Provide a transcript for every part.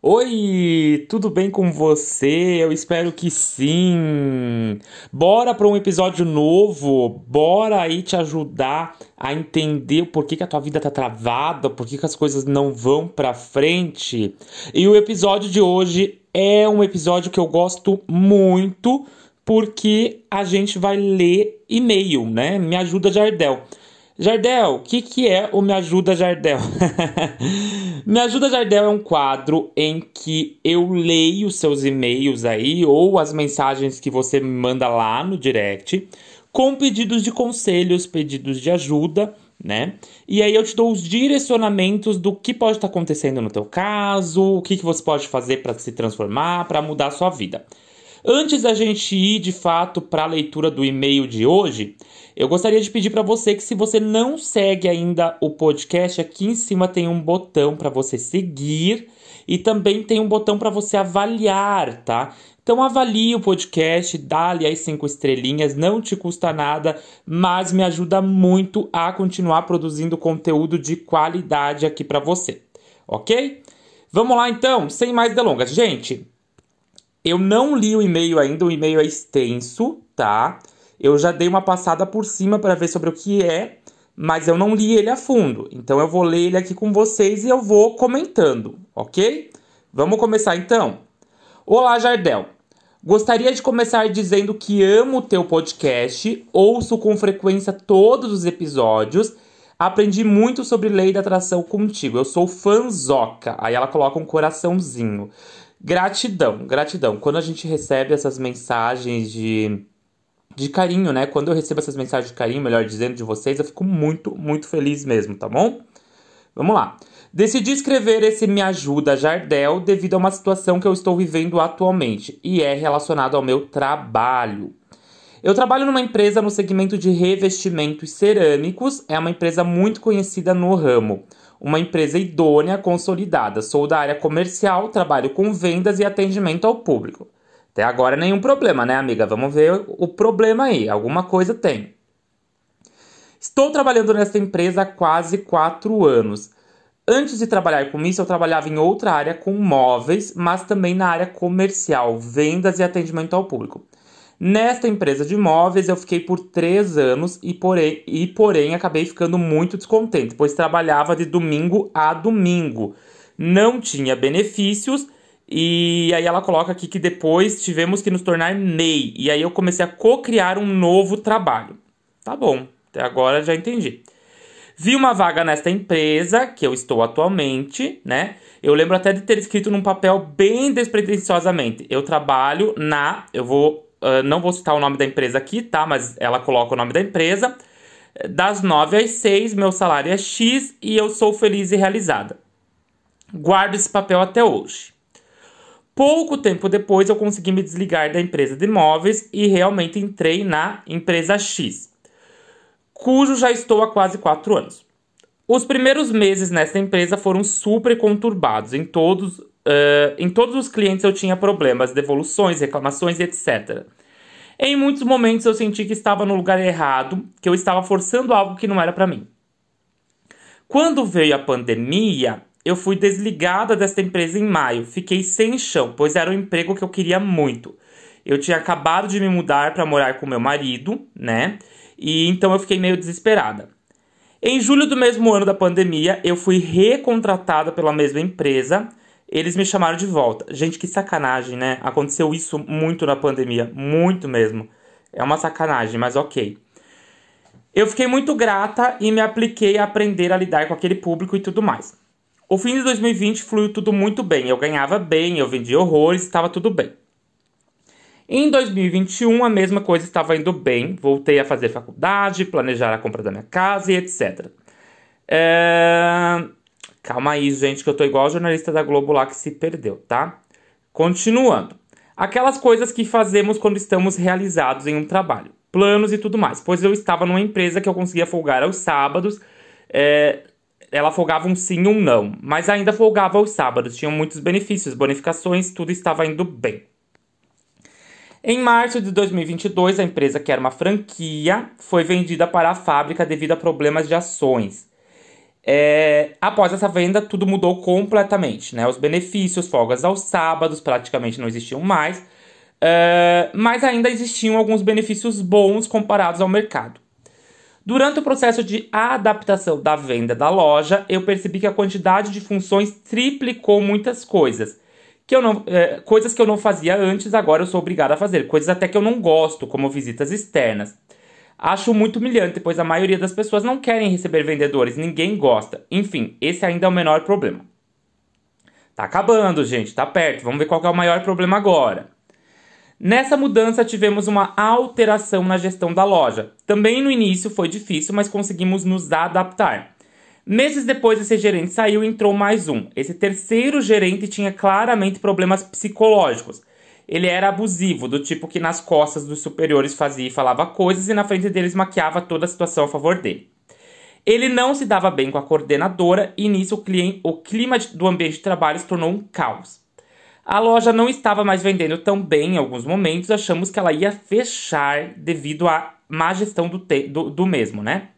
Oi, tudo bem com você? Eu espero que sim. Bora para um episódio novo. Bora aí te ajudar a entender por que, que a tua vida tá travada, por que, que as coisas não vão para frente. E o episódio de hoje é um episódio que eu gosto muito porque a gente vai ler e-mail, né? Me ajuda Jardel. Jardel, o que, que é o Me Ajuda Jardel? Me Ajuda Jardel é um quadro em que eu leio seus e-mails aí ou as mensagens que você me manda lá no direct com pedidos de conselhos, pedidos de ajuda, né? E aí eu te dou os direcionamentos do que pode estar acontecendo no teu caso, o que, que você pode fazer para se transformar, para mudar a sua vida. Antes da gente ir de fato para a leitura do e-mail de hoje, eu gostaria de pedir para você que se você não segue ainda o podcast, aqui em cima tem um botão para você seguir e também tem um botão para você avaliar, tá? Então avalie o podcast, dá-lhe as cinco estrelinhas, não te custa nada, mas me ajuda muito a continuar produzindo conteúdo de qualidade aqui para você, ok? Vamos lá então, sem mais delongas. Gente, eu não li o e-mail ainda, o e-mail é extenso, tá? Eu já dei uma passada por cima para ver sobre o que é, mas eu não li ele a fundo. Então eu vou ler ele aqui com vocês e eu vou comentando, ok? Vamos começar então. Olá, Jardel. Gostaria de começar dizendo que amo o teu podcast, ouço com frequência todos os episódios. Aprendi muito sobre lei da atração contigo. Eu sou fanzoca. Aí ela coloca um coraçãozinho. Gratidão, gratidão. Quando a gente recebe essas mensagens de, de carinho, né? Quando eu recebo essas mensagens de carinho, melhor dizendo, de vocês, eu fico muito, muito feliz mesmo, tá bom? Vamos lá. Decidi escrever esse Me Ajuda Jardel devido a uma situação que eu estou vivendo atualmente e é relacionado ao meu trabalho. Eu trabalho numa empresa no segmento de revestimentos cerâmicos, é uma empresa muito conhecida no ramo uma empresa idônea, consolidada. Sou da área comercial, trabalho com vendas e atendimento ao público. Até agora nenhum problema, né, amiga? Vamos ver o problema aí. Alguma coisa tem. Estou trabalhando nessa empresa há quase quatro anos. Antes de trabalhar com isso, eu trabalhava em outra área com móveis, mas também na área comercial, vendas e atendimento ao público. Nesta empresa de imóveis eu fiquei por três anos e porém, e porém acabei ficando muito descontente, pois trabalhava de domingo a domingo. Não tinha benefícios e aí ela coloca aqui que depois tivemos que nos tornar MEI. E aí eu comecei a co-criar um novo trabalho. Tá bom, até agora já entendi. Vi uma vaga nesta empresa, que eu estou atualmente, né? Eu lembro até de ter escrito num papel bem despretensiosamente. Eu trabalho na. Eu vou Uh, não vou citar o nome da empresa aqui, tá? Mas ela coloca o nome da empresa. Das 9 às 6, meu salário é X e eu sou feliz e realizada. Guardo esse papel até hoje. Pouco tempo depois, eu consegui me desligar da empresa de imóveis e realmente entrei na empresa X, cujo já estou há quase 4 anos. Os primeiros meses nessa empresa foram super conturbados em todos Uh, em todos os clientes eu tinha problemas, devoluções, reclamações, etc. Em muitos momentos eu senti que estava no lugar errado, que eu estava forçando algo que não era para mim. Quando veio a pandemia, eu fui desligada desta empresa em maio. Fiquei sem chão, pois era um emprego que eu queria muito. Eu tinha acabado de me mudar para morar com meu marido, né? E então eu fiquei meio desesperada. Em julho do mesmo ano da pandemia, eu fui recontratada pela mesma empresa eles me chamaram de volta. Gente, que sacanagem, né? Aconteceu isso muito na pandemia, muito mesmo. É uma sacanagem, mas ok. Eu fiquei muito grata e me apliquei a aprender a lidar com aquele público e tudo mais. O fim de 2020 fluiu tudo muito bem. Eu ganhava bem, eu vendia horrores, estava tudo bem. Em 2021, a mesma coisa estava indo bem. Voltei a fazer faculdade, planejar a compra da minha casa e etc. É... Calma aí, gente, que eu tô igual o jornalista da Globo lá que se perdeu, tá? Continuando. Aquelas coisas que fazemos quando estamos realizados em um trabalho. Planos e tudo mais. Pois eu estava numa empresa que eu conseguia folgar aos sábados. É, ela folgava um sim ou um não. Mas ainda folgava aos sábados. Tinham muitos benefícios, bonificações, tudo estava indo bem. Em março de 2022, a empresa, que era uma franquia, foi vendida para a fábrica devido a problemas de ações. É, após essa venda, tudo mudou completamente, né? Os benefícios, folgas aos sábados praticamente não existiam mais, é, mas ainda existiam alguns benefícios bons comparados ao mercado. Durante o processo de adaptação da venda da loja, eu percebi que a quantidade de funções triplicou muitas coisas. Que eu não, é, coisas que eu não fazia antes, agora eu sou obrigado a fazer. Coisas até que eu não gosto, como visitas externas. Acho muito humilhante, pois a maioria das pessoas não querem receber vendedores, ninguém gosta. Enfim, esse ainda é o menor problema. Tá acabando, gente, tá perto. Vamos ver qual é o maior problema agora. Nessa mudança tivemos uma alteração na gestão da loja. Também no início foi difícil, mas conseguimos nos adaptar. Meses depois, esse gerente saiu e entrou mais um. Esse terceiro gerente tinha claramente problemas psicológicos ele era abusivo, do tipo que nas costas dos superiores fazia e falava coisas e na frente deles maquiava toda a situação a favor dele. Ele não se dava bem com a coordenadora e nisso o, cliente, o clima do ambiente de trabalho se tornou um caos. A loja não estava mais vendendo tão bem em alguns momentos, achamos que ela ia fechar devido à má gestão do, te, do, do mesmo, né?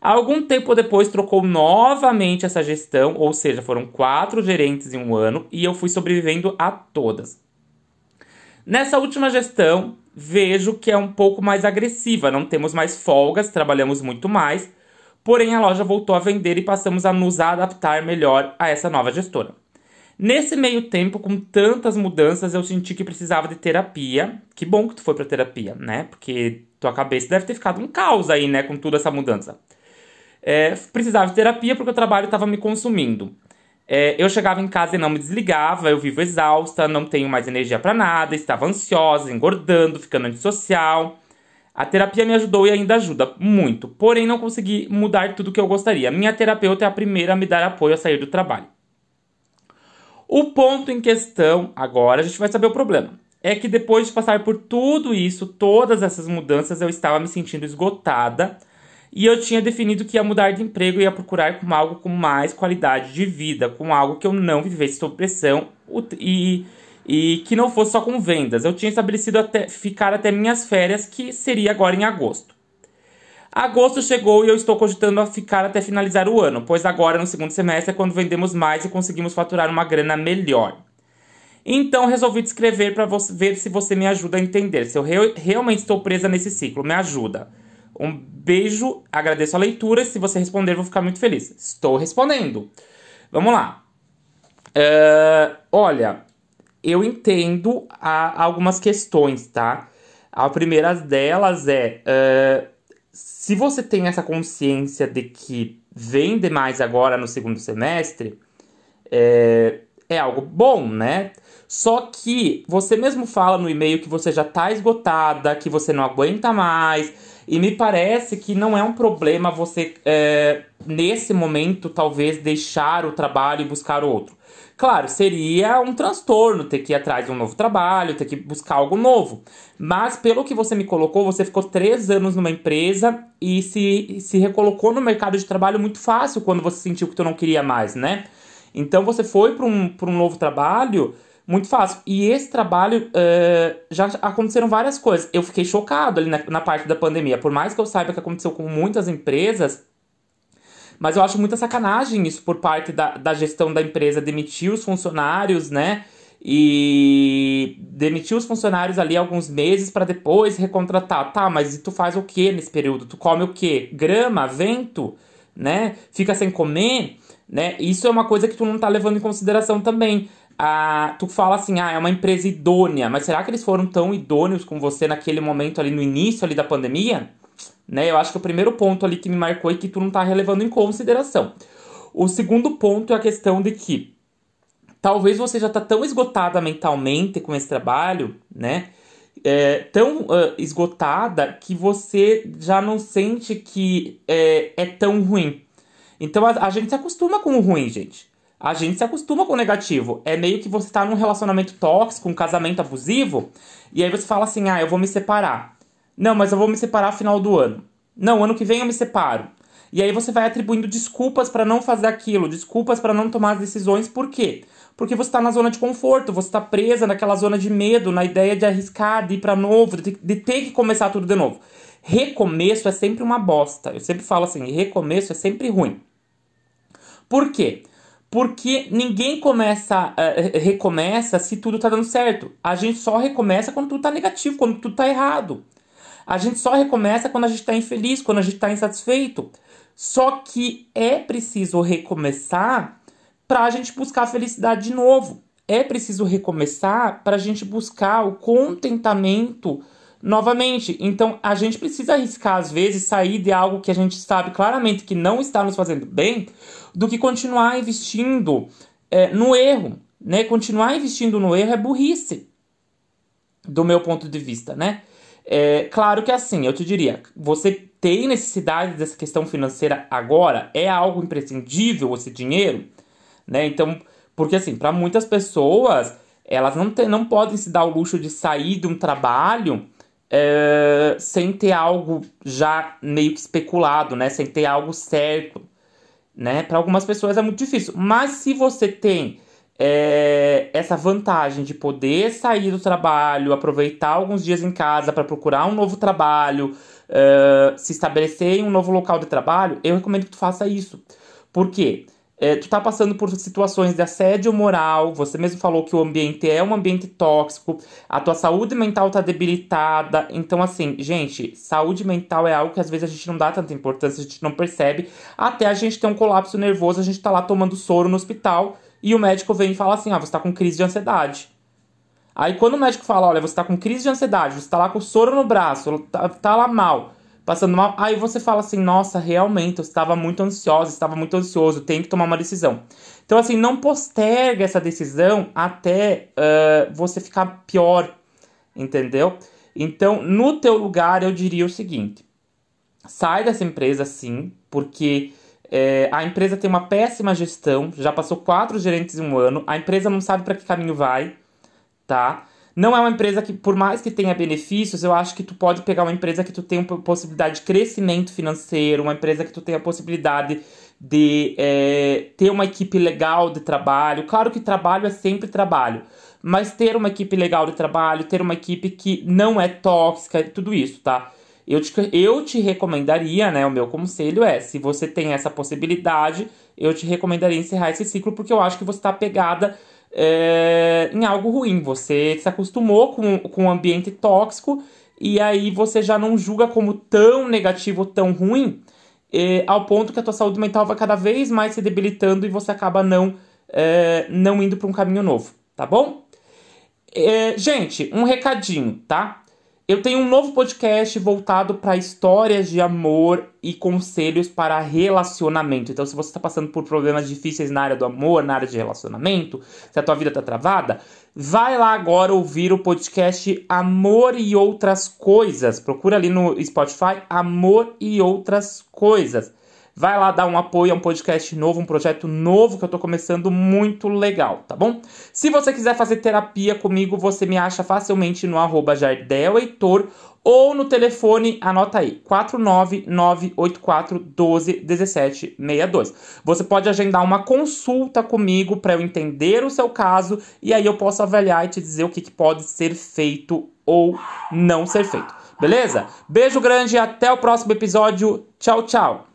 Algum tempo depois trocou novamente essa gestão, ou seja, foram quatro gerentes em um ano e eu fui sobrevivendo a todas. Nessa última gestão, vejo que é um pouco mais agressiva, não temos mais folgas, trabalhamos muito mais, porém a loja voltou a vender e passamos a nos adaptar melhor a essa nova gestora. Nesse meio tempo, com tantas mudanças, eu senti que precisava de terapia. Que bom que tu foi pra terapia, né? Porque tua cabeça deve ter ficado um caos aí, né? Com toda essa mudança. É, precisava de terapia porque o trabalho estava me consumindo. É, eu chegava em casa e não me desligava, eu vivo exausta, não tenho mais energia para nada, estava ansiosa, engordando, ficando antissocial. A terapia me ajudou e ainda ajuda muito, porém não consegui mudar tudo o que eu gostaria. Minha terapeuta é a primeira a me dar apoio a sair do trabalho. O ponto em questão, agora a gente vai saber o problema, é que depois de passar por tudo isso, todas essas mudanças, eu estava me sentindo esgotada e eu tinha definido que ia mudar de emprego e ia procurar com algo com mais qualidade de vida, com algo que eu não vivesse sob pressão e, e que não fosse só com vendas. Eu tinha estabelecido até ficar até minhas férias, que seria agora em agosto. Agosto chegou e eu estou cogitando a ficar até finalizar o ano, pois agora no segundo semestre é quando vendemos mais e conseguimos faturar uma grana melhor. Então resolvi te escrever para ver se você me ajuda a entender se eu re realmente estou presa nesse ciclo. Me ajuda. Um beijo, agradeço a leitura. Se você responder, vou ficar muito feliz. Estou respondendo. Vamos lá. Uh, olha, eu entendo a, algumas questões, tá? A primeira delas é: uh, se você tem essa consciência de que vende mais agora no segundo semestre, é, é algo bom, né? Só que você mesmo fala no e-mail que você já está esgotada, que você não aguenta mais e me parece que não é um problema você, é, nesse momento, talvez deixar o trabalho e buscar outro. Claro, seria um transtorno ter que ir atrás de um novo trabalho, ter que buscar algo novo. Mas, pelo que você me colocou, você ficou três anos numa empresa e se, se recolocou no mercado de trabalho muito fácil quando você sentiu que tu não queria mais, né? Então, você foi para um, um novo trabalho muito fácil. E esse trabalho uh, já aconteceram várias coisas. Eu fiquei chocado ali na, na, parte da pandemia. Por mais que eu saiba que aconteceu com muitas empresas, mas eu acho muita sacanagem isso por parte da, da gestão da empresa demitir os funcionários, né? E demitir os funcionários ali alguns meses para depois recontratar. Tá, mas tu faz o que nesse período? Tu come o que? Grama, vento, né? Fica sem comer, né? Isso é uma coisa que tu não tá levando em consideração também ah, tu fala assim, ah, é uma empresa idônea, mas será que eles foram tão idôneos com você naquele momento ali no início ali da pandemia? Né? Eu acho que o primeiro ponto ali que me marcou é que tu não tá relevando em consideração. O segundo ponto é a questão de que talvez você já tá tão esgotada mentalmente com esse trabalho, né? É, tão uh, esgotada que você já não sente que é, é tão ruim. Então a, a gente se acostuma com o ruim, gente a gente se acostuma com o negativo. É meio que você tá num relacionamento tóxico, um casamento abusivo, e aí você fala assim: ah, eu vou me separar. Não, mas eu vou me separar no final do ano. Não, ano que vem eu me separo. E aí você vai atribuindo desculpas para não fazer aquilo, desculpas para não tomar as decisões. Por quê? Porque você está na zona de conforto, você está presa naquela zona de medo, na ideia de arriscar, de ir para novo, de, de ter que começar tudo de novo. Recomeço é sempre uma bosta. Eu sempre falo assim, recomeço é sempre ruim. Por quê? Porque ninguém começa, uh, recomeça se tudo tá dando certo. A gente só recomeça quando tudo tá negativo, quando tudo tá errado. A gente só recomeça quando a gente tá infeliz, quando a gente tá insatisfeito. Só que é preciso recomeçar para a gente buscar a felicidade de novo. É preciso recomeçar para a gente buscar o contentamento novamente. Então a gente precisa arriscar, às vezes, sair de algo que a gente sabe claramente que não está nos fazendo bem, do que continuar investindo é, no erro. Né? Continuar investindo no erro é burrice, do meu ponto de vista, né? É, claro que assim, eu te diria, você tem necessidade dessa questão financeira agora? É algo imprescindível esse dinheiro? Né? Então, porque assim, para muitas pessoas, elas não, tem, não podem se dar o luxo de sair de um trabalho é, sem ter algo já meio que especulado, né? Sem ter algo certo, né? Para algumas pessoas é muito difícil. Mas se você tem é, essa vantagem de poder sair do trabalho, aproveitar alguns dias em casa para procurar um novo trabalho, é, se estabelecer em um novo local de trabalho, eu recomendo que tu faça isso. Por quê? É, tu tá passando por situações de assédio moral, você mesmo falou que o ambiente é um ambiente tóxico, a tua saúde mental tá debilitada. Então, assim, gente, saúde mental é algo que às vezes a gente não dá tanta importância, a gente não percebe, até a gente ter um colapso nervoso, a gente tá lá tomando soro no hospital e o médico vem e fala assim: ah, você tá com crise de ansiedade. Aí quando o médico fala, olha, você tá com crise de ansiedade, você tá lá com soro no braço, tá, tá lá mal passando mal. Aí você fala assim: nossa, realmente, eu estava muito ansiosa, estava muito ansioso, tenho que tomar uma decisão. Então, assim, não posterga essa decisão até uh, você ficar pior, entendeu? Então, no teu lugar, eu diria o seguinte: sai dessa empresa sim, porque é, a empresa tem uma péssima gestão, já passou quatro gerentes em um ano, a empresa não sabe para que caminho vai, tá? Não é uma empresa que, por mais que tenha benefícios, eu acho que tu pode pegar uma empresa que tu tenha possibilidade de crescimento financeiro, uma empresa que tu tenha possibilidade de é, ter uma equipe legal de trabalho. Claro que trabalho é sempre trabalho, mas ter uma equipe legal de trabalho, ter uma equipe que não é tóxica, tudo isso, tá? Eu te, eu te recomendaria, né? O meu conselho é: se você tem essa possibilidade, eu te recomendaria encerrar esse ciclo, porque eu acho que você está pegada é, em algo ruim. Você se acostumou com, com um ambiente tóxico e aí você já não julga como tão negativo, tão ruim, é, ao ponto que a tua saúde mental vai cada vez mais se debilitando e você acaba não, é, não indo para um caminho novo, tá bom? É, gente, um recadinho, tá? Eu tenho um novo podcast voltado para histórias de amor e conselhos para relacionamento. Então, se você está passando por problemas difíceis na área do amor, na área de relacionamento, se a tua vida está travada, vai lá agora ouvir o podcast Amor e Outras Coisas. Procura ali no Spotify Amor e Outras Coisas. Vai lá dar um apoio a um podcast novo, um projeto novo que eu tô começando muito legal, tá bom? Se você quiser fazer terapia comigo, você me acha facilmente no arroba ou no telefone, anota aí, 49984121762. Você pode agendar uma consulta comigo para eu entender o seu caso e aí eu posso avaliar e te dizer o que, que pode ser feito ou não ser feito. Beleza? Beijo grande e até o próximo episódio. Tchau, tchau.